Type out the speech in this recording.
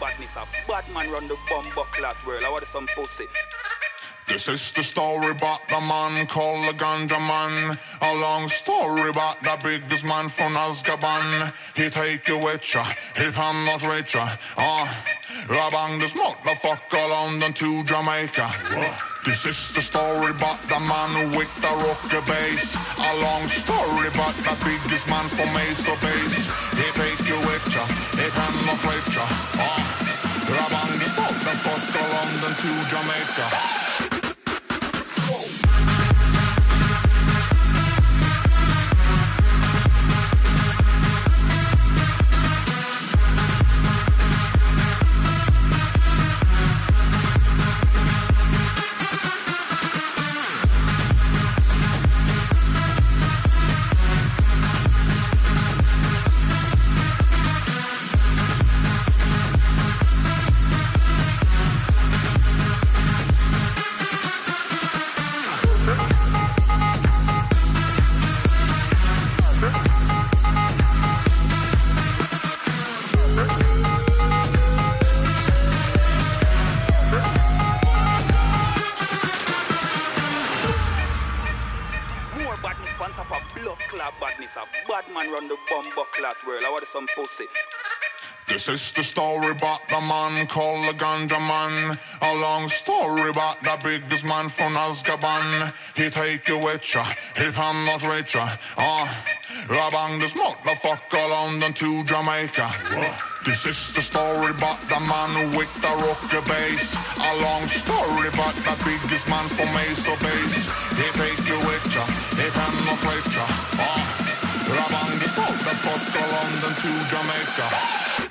badness. A bad man run the bumbo clot world. I want some pussy. This is the story about the man called the Ganja Man. A long story about the biggest man from Azkaban. He take you with ya, he penetrate ya. Ah, uh, bang this motherfucker London to Jamaica. This is the story about the man with the rocker bass. A long story about the biggest man from Mesa Base. He take you with ya, he penetrate ya. To Jamaica. Some pussy. This is the story about the man called the Ganja Man. A long story about the biggest man from Azkaban. He take you with ya, he penetrate ya. Ah, uh, bang this motherfucker London to Jamaica. This is the story about the man with the rocker bass. A long story about the biggest man from Mesa Base. He take you with ya, he London to Jamaica.